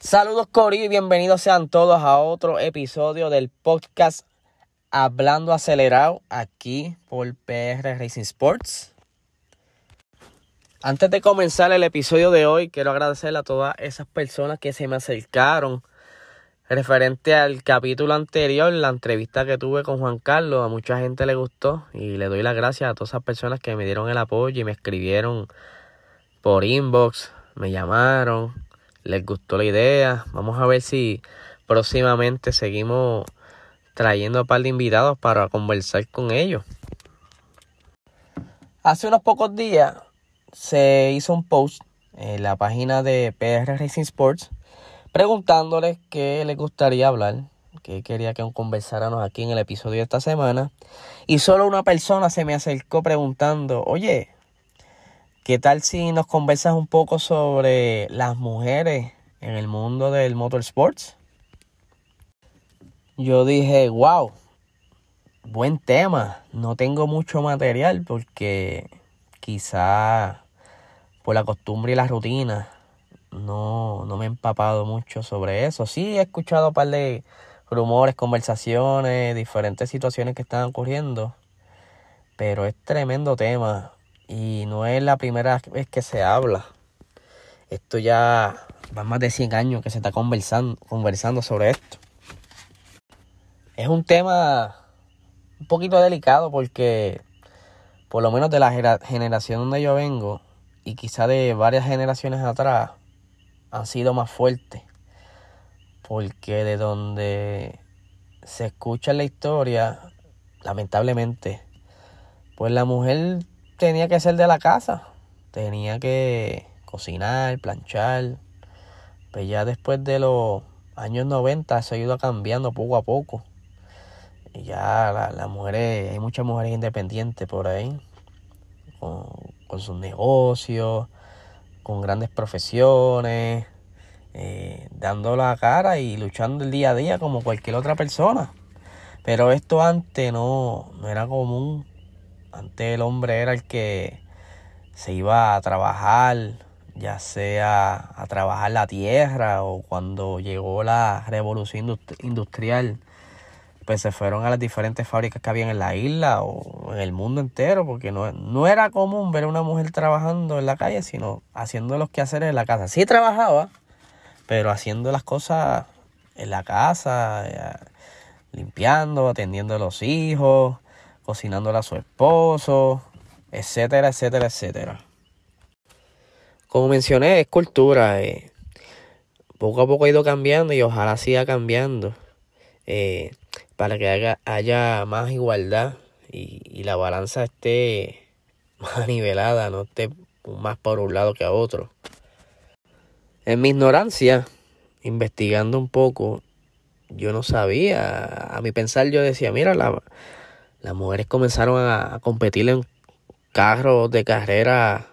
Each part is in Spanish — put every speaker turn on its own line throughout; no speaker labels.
Saludos Cori y bienvenidos sean todos a otro episodio del podcast Hablando Acelerado aquí por PR Racing Sports. Antes de comenzar el episodio de hoy, quiero agradecer a todas esas personas que se me acercaron referente al capítulo anterior, la entrevista que tuve con Juan Carlos. A mucha gente le gustó y le doy las gracias a todas esas personas que me dieron el apoyo y me escribieron por inbox, me llamaron, les gustó la idea. Vamos a ver si próximamente seguimos trayendo a un par de invitados para conversar con ellos. Hace unos pocos días se hizo un post en la página de PR Racing Sports preguntándoles qué les gustaría hablar, que quería que conversáramos aquí en el episodio de esta semana. Y solo una persona se me acercó preguntando, oye, ¿qué tal si nos conversas un poco sobre las mujeres en el mundo del motorsports? Yo dije, wow, buen tema. No tengo mucho material porque quizá por la costumbre y la rutina no, no me he empapado mucho sobre eso. Sí he escuchado un par de rumores, conversaciones, diferentes situaciones que están ocurriendo, pero es tremendo tema y no es la primera vez que se habla. Esto ya va más de 100 años que se está conversando, conversando sobre esto. Es un tema un poquito delicado porque por lo menos de la generación donde yo vengo, y quizá de varias generaciones atrás, han sido más fuertes. Porque de donde se escucha la historia, lamentablemente, pues la mujer tenía que ser de la casa, tenía que cocinar, planchar. Pues ya después de los años 90 se ha ido cambiando poco a poco ya las la mujeres, hay muchas mujeres independientes por ahí, con, sus negocios, con grandes profesiones, eh, dando la cara y luchando el día a día como cualquier otra persona. Pero esto antes no era común. Antes el hombre era el que se iba a trabajar, ya sea a trabajar la tierra o cuando llegó la revolución industrial pues se fueron a las diferentes fábricas que habían en la isla o en el mundo entero, porque no, no era común ver a una mujer trabajando en la calle, sino haciendo los quehaceres en la casa. Sí trabajaba, pero haciendo las cosas en la casa, eh, limpiando, atendiendo a los hijos, cocinándole a su esposo, etcétera, etcétera, etcétera. Como mencioné, es cultura. Eh. Poco a poco ha ido cambiando y ojalá siga cambiando. Eh, para que haya más igualdad y, la balanza esté más nivelada, no esté más por un lado que a otro. En mi ignorancia, investigando un poco, yo no sabía, a mi pensar yo decía, mira, las mujeres comenzaron a, competir en carros de carrera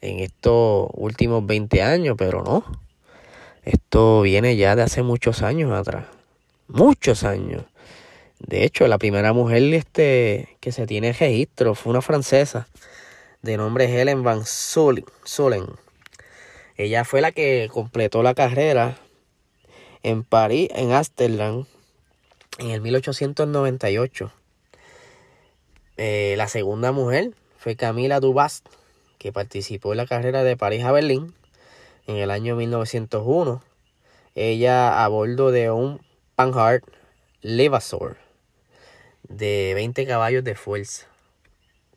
en estos últimos 20 años, pero no. Esto viene ya de hace muchos años atrás. Muchos años. De hecho, la primera mujer este, que se tiene registro fue una francesa de nombre Helen Van Solen. Ella fue la que completó la carrera en París, en Amsterdam, en el 1898. Eh, la segunda mujer fue Camila Dubast, que participó en la carrera de París a Berlín en el año 1901. Ella a bordo de un Panhard Levasseur de 20 caballos de fuerza.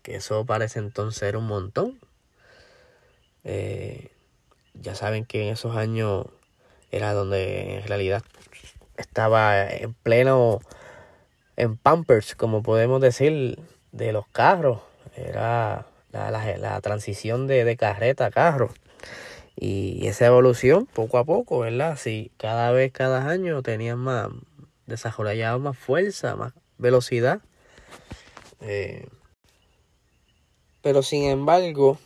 Que eso parece entonces ser un montón. Eh, ya saben que en esos años era donde en realidad estaba en pleno en Pampers, como podemos decir, de los carros. Era la, transición de, de, carreta a carro. Y esa evolución, poco a poco, ¿verdad? Si cada vez, cada año tenían más, desarrollaban más fuerza, más velocidad. Eh, pero sin embargo,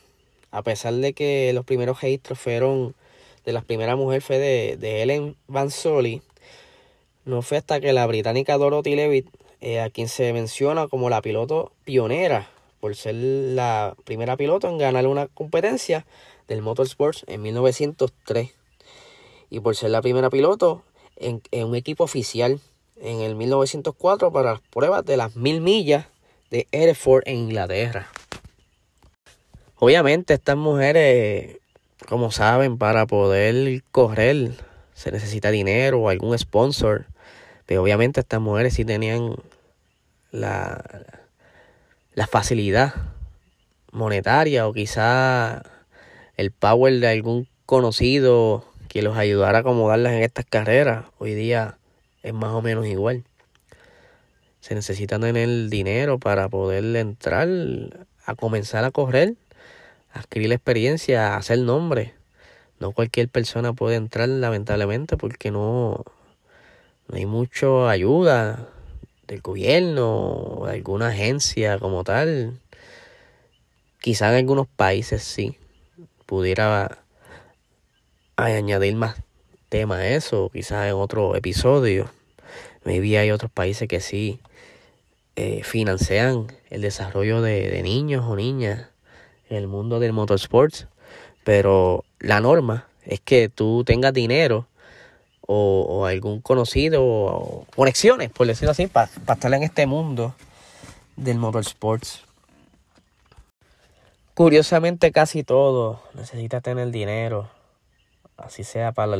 a pesar de que los primeros registros fueron de la primera mujer fue de, de Ellen Van Soli, no fue hasta que la británica Dorothy Levitt, eh, a quien se menciona como la piloto pionera, por ser la primera piloto en ganar una competencia del Motorsports en 1903. y por ser la primera piloto en, un equipo oficial en el 1904 para las pruebas de las mil millas de Hereford en Inglaterra. Obviamente estas mujeres, como saben, para poder correr se necesita dinero o algún sponsor. Pero obviamente estas mujeres sí tenían la, la facilidad monetaria o quizá el power de algún conocido que los ayudara a acomodarlas en estas carreras. Hoy día es más o menos igual. Se necesita tener dinero para poder entrar a comenzar a correr, a adquirir la experiencia, a hacer nombre. No cualquier persona puede entrar lamentablemente porque no, no hay mucha ayuda del gobierno o de alguna agencia como tal. Quizá en algunos países sí pudiera añadir más tema a eso, quizás en otro episodio. Maybe hay otros países que sí eh, financian el desarrollo de, de niños o niñas en el mundo del motorsports, pero la norma es que tú tengas dinero o, algún conocido o, conexiones, por decirlo así, para estar en este mundo del motorsports. Curiosamente casi todo necesita tener dinero, así sea para,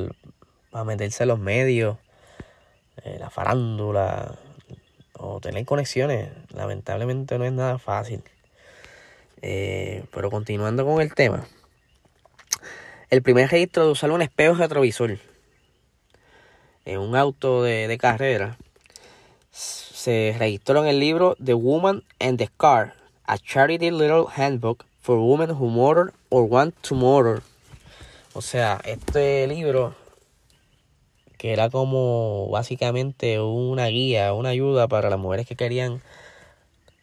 meterse en los medios, eh, la farándula o tener conexiones. Lamentablemente no es nada fácil. Eh, pero continuando con el tema, el primer registro de usar un espejo retrovisor en un auto de, de carrera se registró en el libro The Woman and the Car, a Charity Little Handbook for Women Who Motor or Want to Motor. O sea, este libro que era como básicamente una guía, una ayuda para las mujeres que querían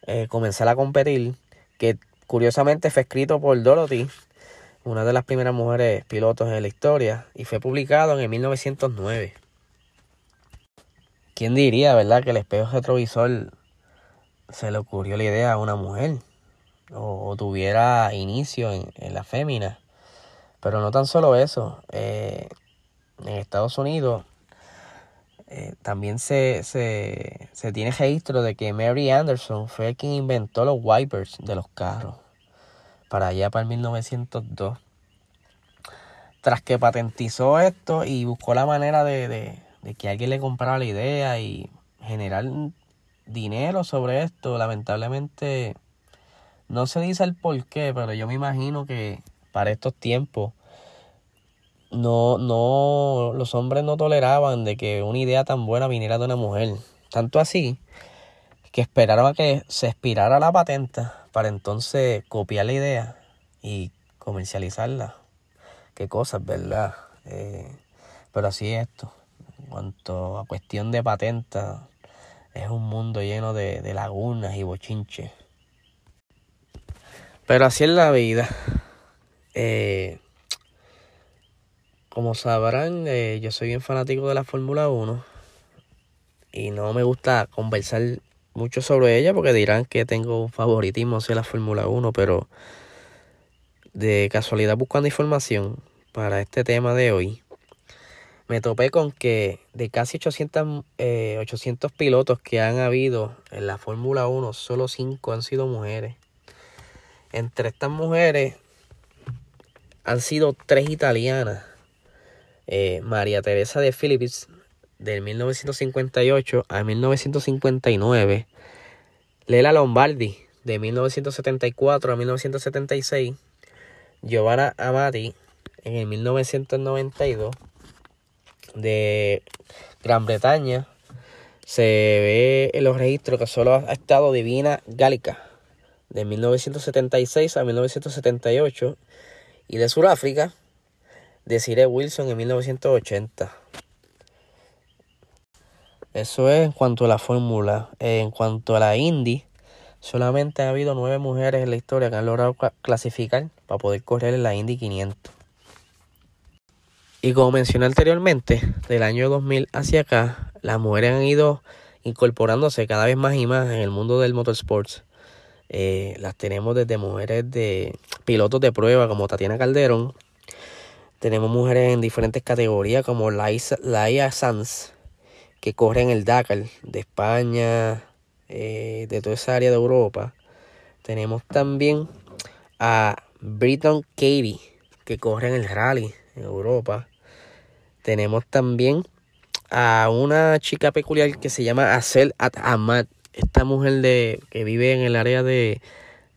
eh, comenzar a competir, que curiosamente fue escrito por Dorothy, una de las primeras mujeres pilotos en la historia, y fue publicado en el 1909. ¿Quién diría, verdad, que el espejo retrovisor se le ocurrió la idea a una mujer? o, tuviera inicio en, la fémina. Pero no tan solo eso. Eh, en Estados Unidos eh, también se, se, tiene registro de que Mary Anderson fue quien inventó los wipers de los carros. Para allá, para el 1902. Tras que patentizó esto y buscó la manera de, de que alguien le comprara la idea y generar dinero sobre esto, lamentablemente no se dice el por qué, pero yo me imagino que para estos tiempos no, no, los hombres no toleraban de que una idea tan buena viniera de una mujer. Tanto así que esperaron a que se expirara la patente para entonces copiar la idea y comercializarla. Qué cosas, ¿verdad? Eh, pero así es esto. En cuanto a cuestión de patentes, es un mundo lleno de, de lagunas y bochinches. Pero así es la vida. Eh, como sabrán, eh, yo soy bien fanático de la Fórmula 1 y no me gusta conversar mucho sobre ella porque dirán que tengo un favoritismo hacia la Fórmula 1, pero de casualidad buscando información para este tema de hoy, me topé con que de casi 800, 800 eh, pilotos que han habido en la Fórmula 1, solo 5 han sido mujeres. Entre estas mujeres han sido tres italianas. Eh, María Teresa de Philips, del 1958 a 1959. Lela Lombardi, de 1974 a 1976. Giovanna Amati, en el 1992. De Gran Bretaña se ve en los registros que solo ha estado Divina Gálica de 1976 a 1978 y de Sudáfrica de Cire Wilson en 1980. Eso es en cuanto a la fórmula. En cuanto a la Indy, solamente ha habido nueve mujeres en la historia que han logrado clasificar para poder correr en la Indy 500. Y como mencioné anteriormente, del año 2000 hacia acá, las mujeres han ido incorporándose cada vez más y más en el mundo del motorsports. Eh, las tenemos desde mujeres de pilotos de prueba como Tatiana Calderón, Tenemos mujeres en diferentes categorías como Laia Sanz, que corre en el Dakar de España, eh, de toda esa área de Europa. Tenemos también a Britton Katie, que corre en el rally en Europa. Tenemos también a una chica peculiar que se llama Asel At Ahmad. Esta mujer de, que vive en el área de,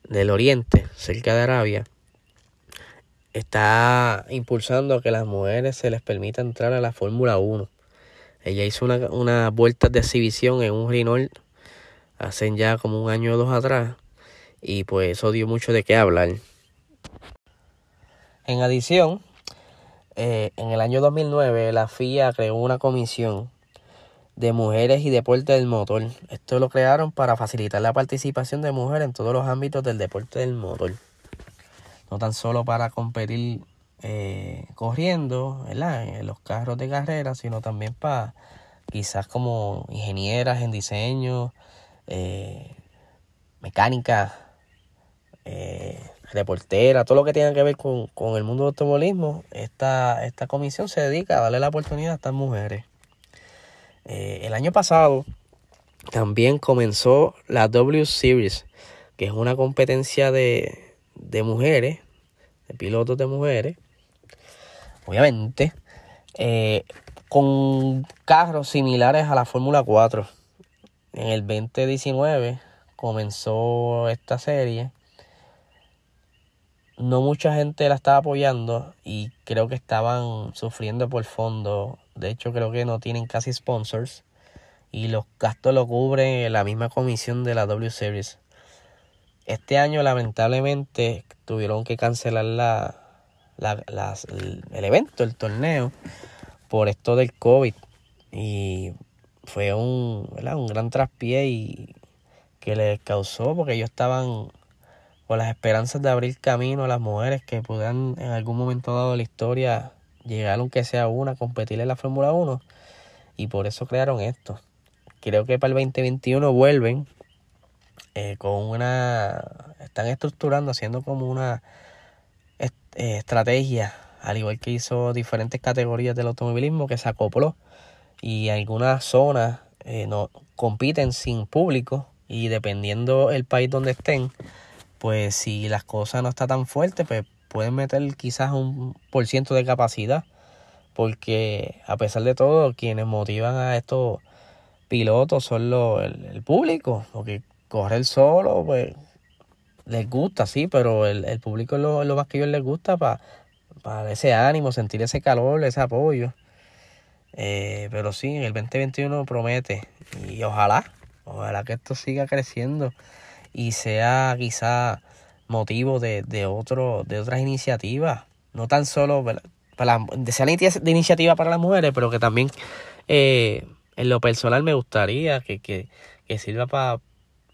del Oriente, cerca de Arabia está impulsando a que las mujeres se les permita entrar a la Fórmula 1. Ella hizo una, una vuelta de exhibición en un Renault hace ya como un año o dos atrás y pues eso dio mucho de qué hablar. En adición, eh, en el año 2009 la FIA creó una comisión de mujeres y deporte del motor. Esto lo crearon para facilitar la participación de mujeres en todos los ámbitos del deporte del motor no tan solo para competir eh, corriendo en los carros de carrera, sino también para quizás como ingenieras en diseño, eh, mecánica, eh, reportera, todo lo que tenga que ver con, con, el mundo del automovilismo, esta, esta comisión se dedica a darle la oportunidad a estas mujeres. el año pasado también comenzó la W Series, que es una competencia de, de mujeres, de pilotos de mujeres, obviamente, eh, con carros similares a la Fórmula 4. En el 2019 comenzó esta serie. No mucha gente la estaba apoyando y creo que estaban sufriendo por fondo. De hecho, creo que no tienen casi sponsors y los gastos lo cubre la misma comisión de la W Series. Este año lamentablemente tuvieron que cancelar la, el, evento, el torneo, por esto del COVID. Y fue un, un gran traspié y que les causó porque ellos estaban con las esperanzas de abrir camino a las mujeres que puedan en algún momento dado de la historia llegar aunque sea una competir en la Fórmula 1 y por eso crearon esto. Creo que para el 2021 vuelven eh, con una, están estructurando, haciendo como una eh, estrategia, al igual que hizo diferentes categorías del automovilismo que se acopló y algunas zonas eh, no compiten sin público y dependiendo el país donde estén, pues si las cosas no están tan fuertes, pues pueden meter quizás un por ciento de capacidad, porque a pesar de todo, quienes motivan a estos pilotos son el, público, porque correr solo, pues les gusta, sí, pero el, el público es lo, más que ellos les gusta para para ese ánimo, sentir ese calor, ese apoyo. Eh, pero sí, el 2021 promete. Y ojalá, ojalá que esto siga creciendo y sea quizá motivo de, de, otro, de otras iniciativas, no tan solo para de sea de iniciativa para las mujeres, pero que también eh, en lo personal me gustaría que, que, que sirva para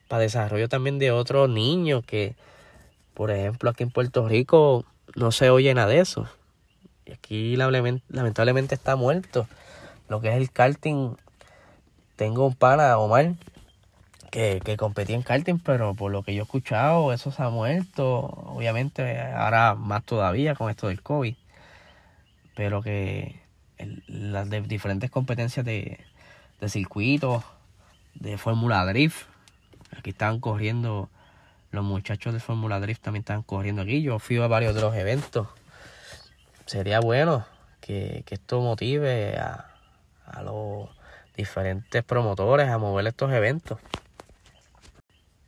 para desarrollo también de otros niños que, por ejemplo, aquí en Puerto Rico no se oye nada de eso. Y aquí lamentablemente está muerto. Lo que es el karting, tengo un pana, Omar, que, que competía en karting, pero por lo que yo he escuchado, eso se ha muerto. Obviamente, ahora más todavía con esto del COVID. Pero que las diferentes competencias de, de circuitos, de Fórmula Drift, Aquí estaban corriendo, los muchachos de Fórmula Drift también estaban corriendo aquí. Yo fui a varios de los eventos. Sería bueno que, esto motive a, los diferentes promotores a mover estos eventos.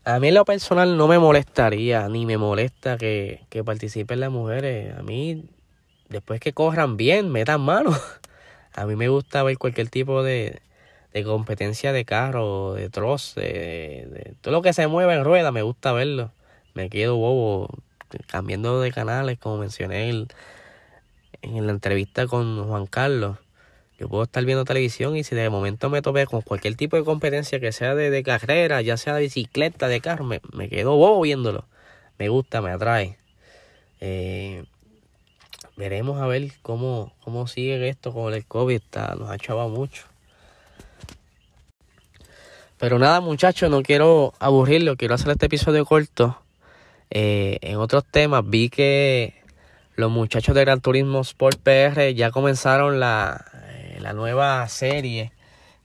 A mí en lo personal no me molestaría, ni me molesta que, que participen las mujeres. A mí, después que corran bien, metan mano. A mí me gusta ver cualquier tipo de, de competencia de carro, de troce, de, todo lo que se mueve en rueda, me gusta verlo. Me quedo bobo cambiando de canales, como mencioné en la entrevista con Juan Carlos. Yo puedo estar viendo televisión y si de momento me topé con cualquier tipo de competencia que sea de, carrera, ya sea de bicicleta, de carro, me, quedo bobo viéndolo. Me gusta, me atrae. Eh, veremos a ver cómo, cómo sigue esto con el COVID. Está, nos ha chavado mucho. Pero nada, muchachos, no quiero aburrirlo, quiero hacer este episodio corto. Eh, en otros temas vi que los muchachos de Gran Turismo Sport PR ya comenzaron la, la nueva serie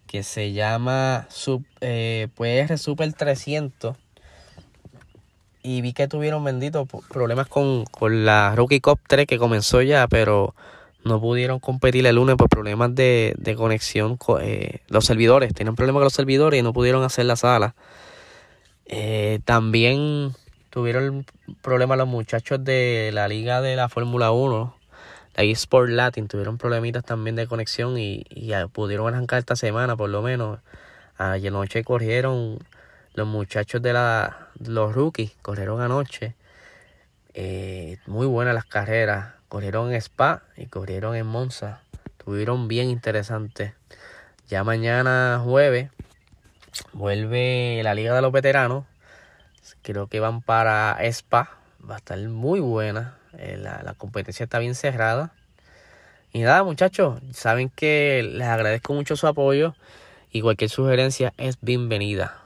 que se llama Sub, eh, PR Super 300. Y vi que tuvieron benditos problemas con, con la Rookie Cup 3 que comenzó ya, pero no pudieron competir el lunes por problemas de, de conexión. Con, eh, los servidores, tenían problemas con los servidores y no pudieron hacer la sala. Eh, también tuvieron problemas los muchachos de la liga de la Fórmula 1, la eSport Latin, tuvieron problemitas también de conexión y, y pudieron arrancar esta semana por lo menos. Ayer noche corrieron los muchachos de la los rookies, corrieron anoche. Eh, muy buenas las carreras corrieron en Spa y corrieron en Monza. Tuvieron bien interesantes. Ya mañana jueves vuelve la Liga de los Veteranos. Creo que van para Spa. Va a estar muy buena. Eh, la, la competencia está bien cerrada. Y nada, muchachos, saben que les agradezco mucho su apoyo y cualquier sugerencia es bienvenida.